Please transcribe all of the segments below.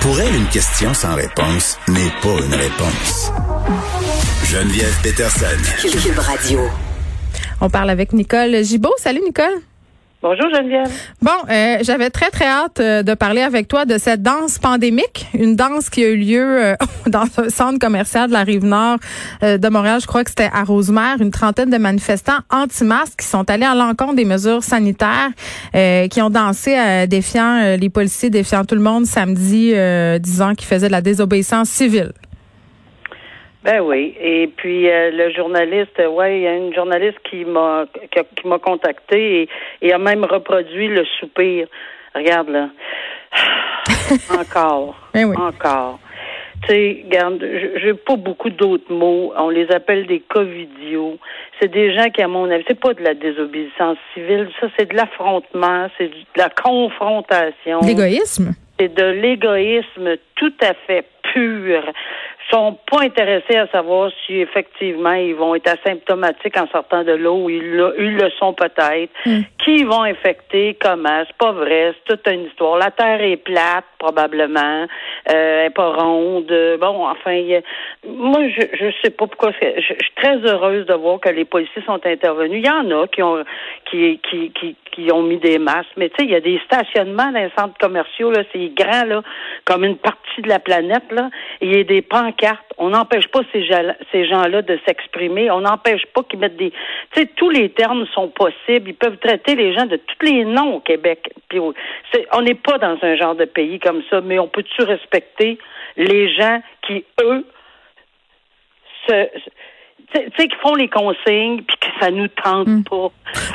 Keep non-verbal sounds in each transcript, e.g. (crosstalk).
Pour elle, une question sans réponse n'est pas une réponse. Geneviève Peterson. Cube Radio. On parle avec Nicole Gibault. Salut Nicole. Bonjour Geneviève. Bon, euh, j'avais très très hâte euh, de parler avec toi de cette danse pandémique, une danse qui a eu lieu euh, (laughs) dans un centre commercial de la rive nord de Montréal. Je crois que c'était à Rosemère, une trentaine de manifestants anti-masques qui sont allés à l'encontre des mesures sanitaires, qui ont dansé défiant les policiers, défiant tout le monde samedi, disant qu'ils faisaient de la désobéissance civile. Ben oui. Et puis euh, le journaliste, ouais, il y a une journaliste qui m'a qui, m'a contacté et, a même reproduit le soupir. Regarde là. (laughs) encore. Ben oui. Encore. Tu sais, regarde, j'ai pas beaucoup d'autres mots. On les appelle des covidios. C'est des gens qui, à mon avis, c'est pas de la désobéissance civile. Ça, c'est de l'affrontement, c'est de la confrontation. L'égoïsme? C'est de l'égoïsme tout à fait pur sont pas intéressés à savoir si effectivement ils vont être asymptomatiques en sortant de l'eau, ils, ils le sont peut-être, hmm. qui vont infecter, comment, c'est pas vrai, c'est toute une histoire. La Terre est plate, probablement, euh, elle est pas ronde. Bon, enfin, moi, je, je sais pas pourquoi, je, je, suis très heureuse de voir que les policiers sont intervenus. Il y en a qui ont, qui, qui, qui, qui ont mis des masques, mais tu sais, il y a des stationnements dans les centres commerciaux, là, c'est grand, là, comme une partie de la planète, là, il y a des pancartes. On n'empêche pas ces, ces gens-là de s'exprimer. On n'empêche pas qu'ils mettent des... Tu sais, tous les termes sont possibles. Ils peuvent traiter les gens de tous les noms au Québec. Puis, on n'est pas dans un genre de pays comme ça, mais on peut-tu respecter les gens qui, eux, se tu sais, qui font les consignes puis que ça nous tente hmm. pas.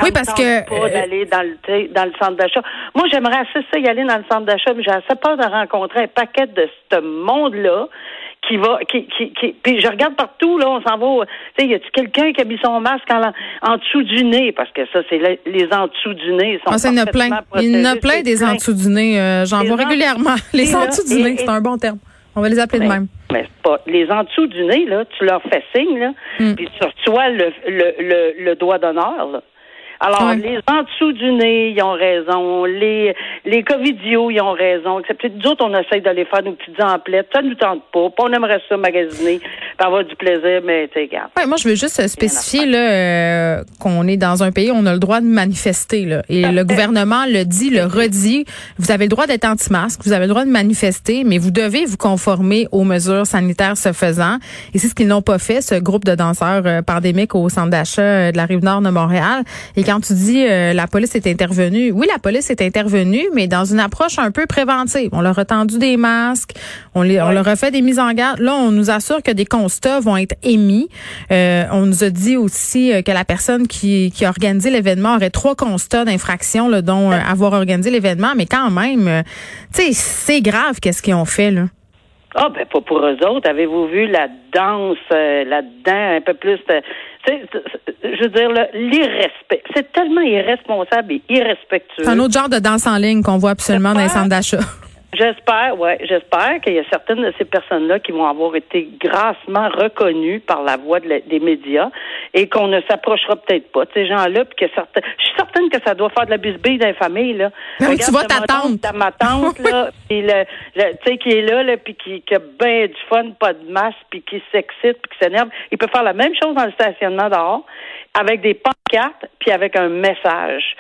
oui, parce que pas euh, d'aller dans le dans le centre d'achat. Moi, j'aimerais assez ça y aller dans le centre d'achat, mais j'ai assez peur de rencontrer un paquet de ce monde-là qui va qui, qui, qui puis je regarde partout là on s'en va tu sais y a-tu quelqu'un qui a mis son masque en, en dessous du nez? Parce que ça c'est les, en dessous du nez sont ah, il y en a plein. il y en a plein des en dessous du nez euh, j'en vois régulièrement. les en dessous du nez c'est un bon terme. On va les appeler de même mais pas. Les en dessous du nez, là, tu leur fais signe, là, mm. puis tu reçois le, le, le, le doigt d'honneur. Alors, les en dessous du nez, ils ont raison. Les, les covidios, ils ont raison. Excepté nous autres, on essaye d'aller faire nos petites emplettes. Ça nous tente pas. On aimerait ça magasiner, avoir du plaisir, mais tu regarde. Ouais, moi, je veux juste spécifier là, euh, qu'on est dans un pays où on a le droit de manifester. Là, et le gouvernement le dit, le redit. Vous avez le droit d'être anti-masque, vous avez le droit de manifester, mais vous devez vous conformer aux mesures sanitaires se faisant. Et c'est ce qu'ils n'ont pas fait, ce groupe de danseurs euh, pandémiques au centre d'achat euh, de la Rive-Nord de Montréal. Et quand tu dis euh, la police est intervenue, oui, la police est intervenue, mais dans une approche un peu préventive. On leur a tendu des masques, on, les, on leur a fait des mises en garde. Là, on nous assure que des constats vont être émis. Euh, on nous a dit aussi euh, que la personne qui, qui a organisé l'événement aurait trois constats d'infraction, dont avoir organisé l'événement, mais quand même, tu sais, c'est grave qu'est-ce qu'ils ont fait là. Ah, ben pas pour eux autres. Avez-vous vu la danse là-dedans, un peu plus je veux dire, l'irrespect. C'est tellement irresponsable et irrespectueux. C'est un autre genre de danse en ligne qu'on voit absolument dans les centres d'achat. J'espère, ouais, j'espère qu'il y a certaines de ces personnes-là qui vont avoir été grassement reconnues par la voix des médias et qu'on ne s'approchera peut-être pas de ces gens-là, puis que certains, je suis certaine que ça doit faire de la bisbille dans les familles là. tu vois ta tante, ta ma tante là, (laughs) puis le, tu sais qui est là, là, puis qui, qui a bien du fun, pas de masse, puis qui s'excite, puis qui s'énerve. Il peut faire la même chose dans le stationnement dehors, avec des pancartes, puis avec un message.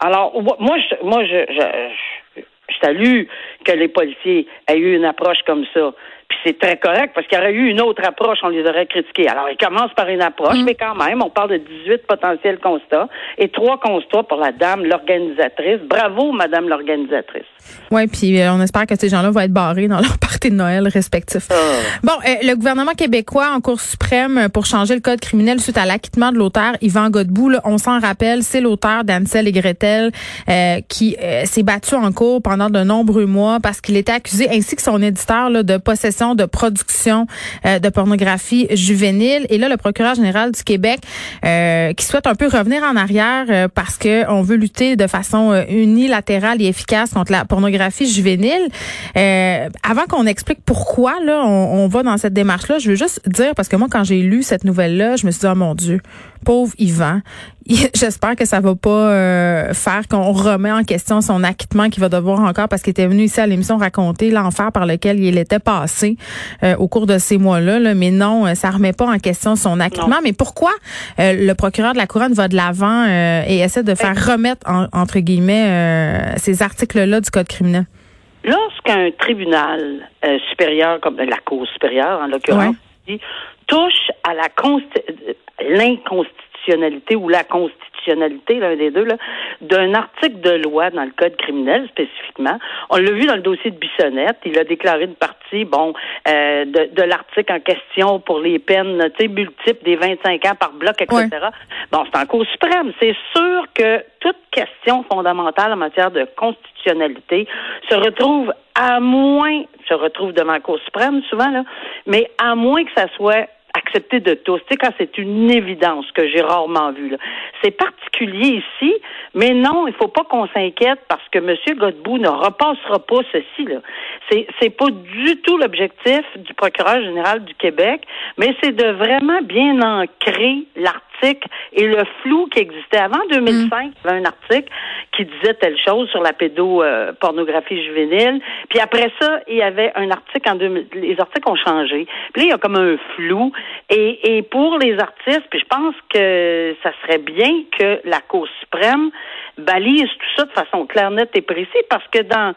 Alors moi, je, moi, je, je je salue que les policiers aient eu une approche comme ça. Puis c'est très correct parce qu'il y aurait eu une autre approche, on les aurait critiqués. Alors, ils commencent par une approche, mm. mais quand même, on parle de 18 potentiels constats et trois constats pour la dame, l'organisatrice. Bravo, madame l'organisatrice. Oui, puis euh, on espère que ces gens-là vont être barrés dans (laughs) leur partie de Noël respectif. Ah. Bon, euh, le gouvernement québécois en Cour suprême pour changer le code criminel suite à l'acquittement de l'auteur Yvan Godbout, on s'en rappelle, c'est l'auteur d'Ansel et Gretel euh, qui s'est battu en cours pendant de nombreux mois parce qu'il était accusé, ainsi que son éditeur, là, de possession, de production de pornographie juvénile. Et là, le procureur général du Québec qui souhaite un peu revenir en arrière parce que on veut lutter de façon unilatérale et efficace contre la pornographie juvénile. Euh, avant qu'on explique pourquoi là on, va dans cette démarche-là, je veux juste dire parce que moi quand j'ai lu cette nouvelle-là, je me suis dit oh mon Dieu, pauvre Yvan. (laughs) J'espère que ça va pas euh, faire qu'on remet en question son acquittement qu'il va devoir encore parce qu'il était venu ici à l'émission raconter l'enfer par lequel il était passé euh, au cours de ces mois-là. Là. Mais non, ça remet pas en question son acquittement. Mais pourquoi le procureur de la couronne va de l'avant et essaie de faire remettre entre guillemets ces articles-là du code criminel? Lorsqu'un tribunal euh, supérieur, comme la Cour supérieure en l'occurrence, touche à la l'inconstitutionnalité ou la constitution l'un des deux, d'un article de loi dans le Code criminel spécifiquement. On l'a vu dans le dossier de Bissonnette. Il a déclaré une partie, bon, euh, de, l'article en question pour les peines, multiples des 25 ans par bloc, etc. Bon, c'est en Cour suprême. C'est sûr que toute question fondamentale en matière de constitutionnalité se retrouve à moins, se retrouve devant la Cour suprême souvent, là, mais à moins que ça soit de tous. Quand c'est une évidence que j'ai rarement vu. C'est particulier ici, mais non, il faut pas qu'on s'inquiète parce que M. Godbout ne repassera pas ceci. Là. C'est pas du tout l'objectif du procureur général du Québec, mais c'est de vraiment bien ancrer l'article et le flou qui existait avant 2005. Mm. Il y avait un article qui disait telle chose sur la pédopornographie juvénile. Puis après ça, il y avait un article en 2000. Les articles ont changé. Puis là, il y a comme un flou. Et, et pour les artistes, puis je pense que ça serait bien que la Cour suprême balise tout ça de façon claire, nette et précise, parce que dans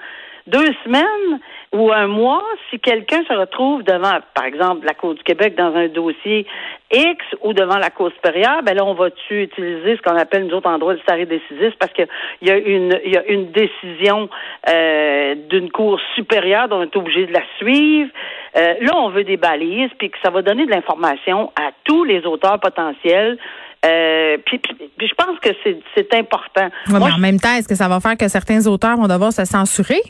deux semaines ou un mois, si quelqu'un se retrouve devant, par exemple, la Cour du Québec dans un dossier X ou devant la Cour supérieure, ben là, on va-tu utiliser ce qu'on appelle, nous autres, en droit du stare décisif? Parce qu'il y a une, il y a une décision euh, d'une Cour supérieure dont on est obligé de la suivre. Euh, là, on veut des balises, puis que ça va donner de l'information à tous les auteurs potentiels euh, puis, je pense que c'est important. mais en même temps, est-ce que ça va faire que certains auteurs vont devoir se censurer?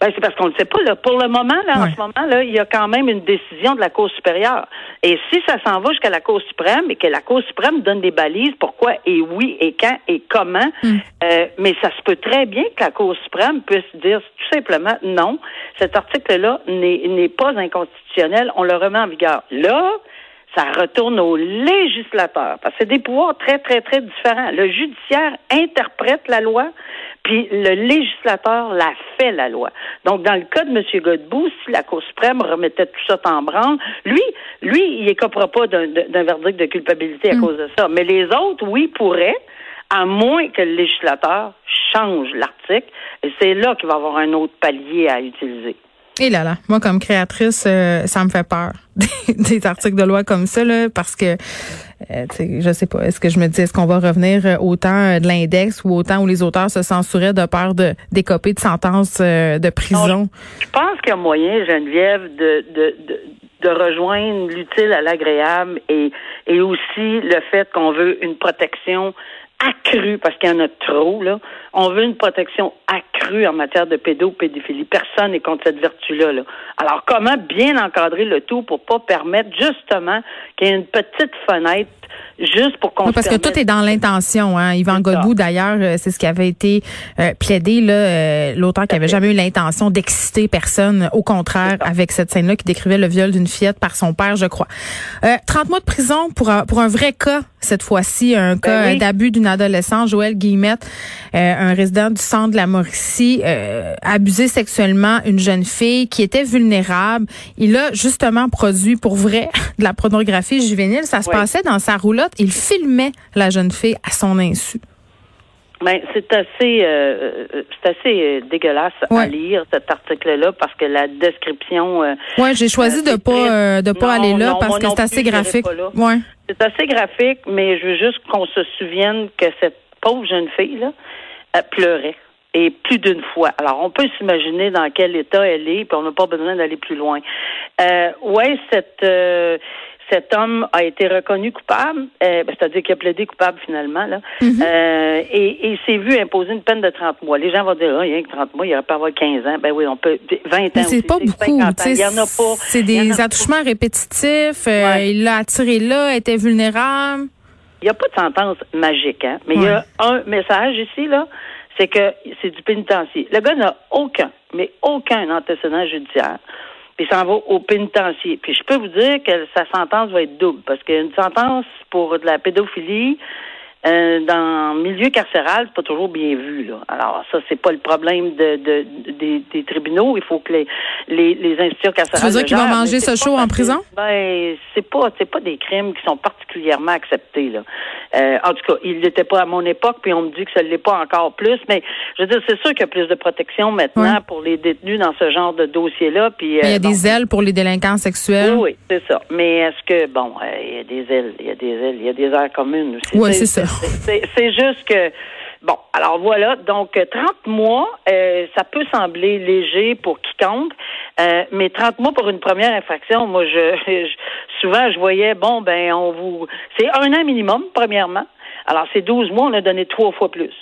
Ben, c'est parce qu'on ne sait pas. Là. Pour le moment, là, en ce moment, là, il y a quand même une décision de la Cour supérieure. Et si ça s'en va jusqu'à la Cour suprême et que la Cour suprême donne des balises, pourquoi et oui et quand et comment, hmm. euh, mais ça se peut très bien que la Cour suprême puisse dire tout simplement non, cet article-là n'est pas inconstitutionnel, on le remet en vigueur. Là, ça retourne au législateur, parce que c'est des pouvoirs très, très, très différents. Le judiciaire interprète la loi, puis le législateur la fait, la loi. Donc, dans le cas de M. Godbout, si la Cour suprême remettait tout ça en branle, lui, lui, il écopera pas d'un verdict de culpabilité à mm. cause de ça. Mais les autres, oui, pourraient, à moins que le législateur change l'article. Et c'est là qu'il va y avoir un autre palier à utiliser. Et là là, moi comme créatrice, euh, ça me fait peur (laughs) des articles de loi comme ça là, parce que euh, je sais pas, est-ce que je me dis est-ce qu'on va revenir autant de l'index ou autant où les auteurs se censuraient de peur de décoper de sentences euh, de prison? Je pense qu'il y a moyen, Geneviève, de, de, de de rejoindre l'utile à l'agréable et, et aussi le fait qu'on veut une protection accrue, parce qu'il y en a trop, là. On veut une protection accrue en matière de pédopédophilie. Personne n'est contre cette vertu-là. Là. Alors, comment bien encadrer le tout pour pas permettre justement qu'il y ait une petite fenêtre juste pour qu'on Parce que tout est dans l'intention. Hein. Yvan Godbout, d'ailleurs, euh, c'est ce qui avait été euh, plaidé, là, euh, l'auteur qui avait jamais eu l'intention d'exciter personne. Au contraire, avec cette scène-là qui décrivait le viol d'une fillette par son père, je crois. 30 mois de prison pour un, pour un vrai cas, cette fois-ci, un ben cas d'abus d'une adolescente, Joël Guillemette, un résident du centre de la Mauricie, abusé sexuellement une jeune fille qui était vulnérable. Il a justement produit pour vrai (laughs) de la pornographie juvénile. Ça se passait dans sa roulotte. Il filmait la jeune fille à son insu. Ben, c'est assez, euh, c'est assez euh, dégueulasse à lire cet article-là parce que la description. Euh, ouais, j'ai choisi de pas de pas aller là parce que c'est assez graphique. Ouais. C'est assez graphique, mais je veux juste qu'on se souvienne que cette pauvre jeune fille là elle pleurait et plus d'une fois. Alors, on peut s'imaginer dans quel état elle est, puis on n'a pas besoin d'aller plus loin. Euh, ouais, cette cet homme a été reconnu coupable, euh, ben, c'est-à-dire qu'il a plaidé coupable finalement, là, mhm. euh, et, et s'est vu imposer une peine de 30 mois. Les gens vont dire, oh, il y a que 30 mois, il aurait pas avoir 15 ans. Ben oui, on peut, 20 ans. c'est pas beaucoup. Il y en a pas. C'est des attouchements répétitifs. Euh, il l'a attiré là, était vulnérable. Il n'y a pas de sentence magique, hein, mais il y a un message ici, là, c'est que c'est du pénitencier. Le gars n'a aucun, mais aucun antécédent judiciaire puis s'en va au pénitencier. Puis je peux vous dire que sa sentence va être double, parce qu'une sentence pour de la pédophilie, euh, dans le milieu carcéral, c'est pas toujours bien vu. Là. Alors ça, c'est pas le problème de, de, des, tribunaux. Il faut que les, les, les institutions carcérales. Tu veux dire qu'ils vont manger ce show en prison? Ben, c'est pas c'est pas des crimes qui sont particulièrement acceptés. Là. Euh, en tout cas, il n'était pas à mon époque, puis on me dit que ça ne l'est pas encore plus. Mais je veux dire, c'est sûr qu'il y a plus de protection maintenant pour les détenus dans ce genre de dossier-là. Puis, il y a euh, des ailes pour les délinquants sexuels. Oui, oui c'est ça. Mais est-ce que bon, il y a des ailes, il y a des ailes, il y a des aires communes aussi. Oui, c'est ça. C'est juste que Bon, alors voilà, donc 30 mois, euh, ça peut sembler léger pour quiconque, euh, mais 30 mois pour une première infraction, moi, (laughs) je, souvent, je voyais, bon, ben, on vous... C'est un an minimum, premièrement. Alors, c'est 12 mois, on a donné trois fois plus,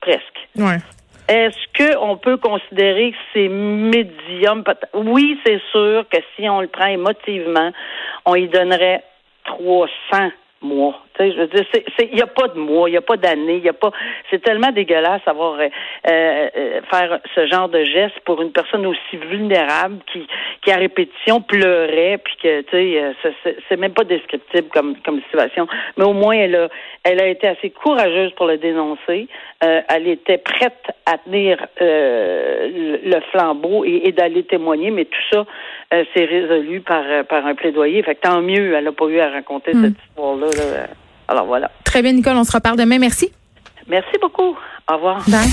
presque. Ouais. Est-ce qu'on peut considérer que c'est médium? Oui, c'est sûr que si on le prend émotivement, on y donnerait 300 mois. Tu sais, je veux dire, il n'y a pas de mois, il n'y a pas d'année, il y a pas. C'est tellement dégueulasse avoir euh, euh, faire ce genre de geste pour une personne aussi vulnérable qui, qui à répétition pleurait, puis que tu sais, euh, c'est même pas descriptible comme comme situation. Mais au moins, elle a, elle a été assez courageuse pour le dénoncer. elle était prête à tenir le, flambeau et, et d'aller témoigner, mais tout ça s'est résolu par par un plaidoyer. Fait que tant mieux, elle n'a pas eu à raconter hmm. cette histoire-là. Alors voilà. Très bien, Nicole, on se reparle demain. Merci. Merci beaucoup. Au revoir. Bye.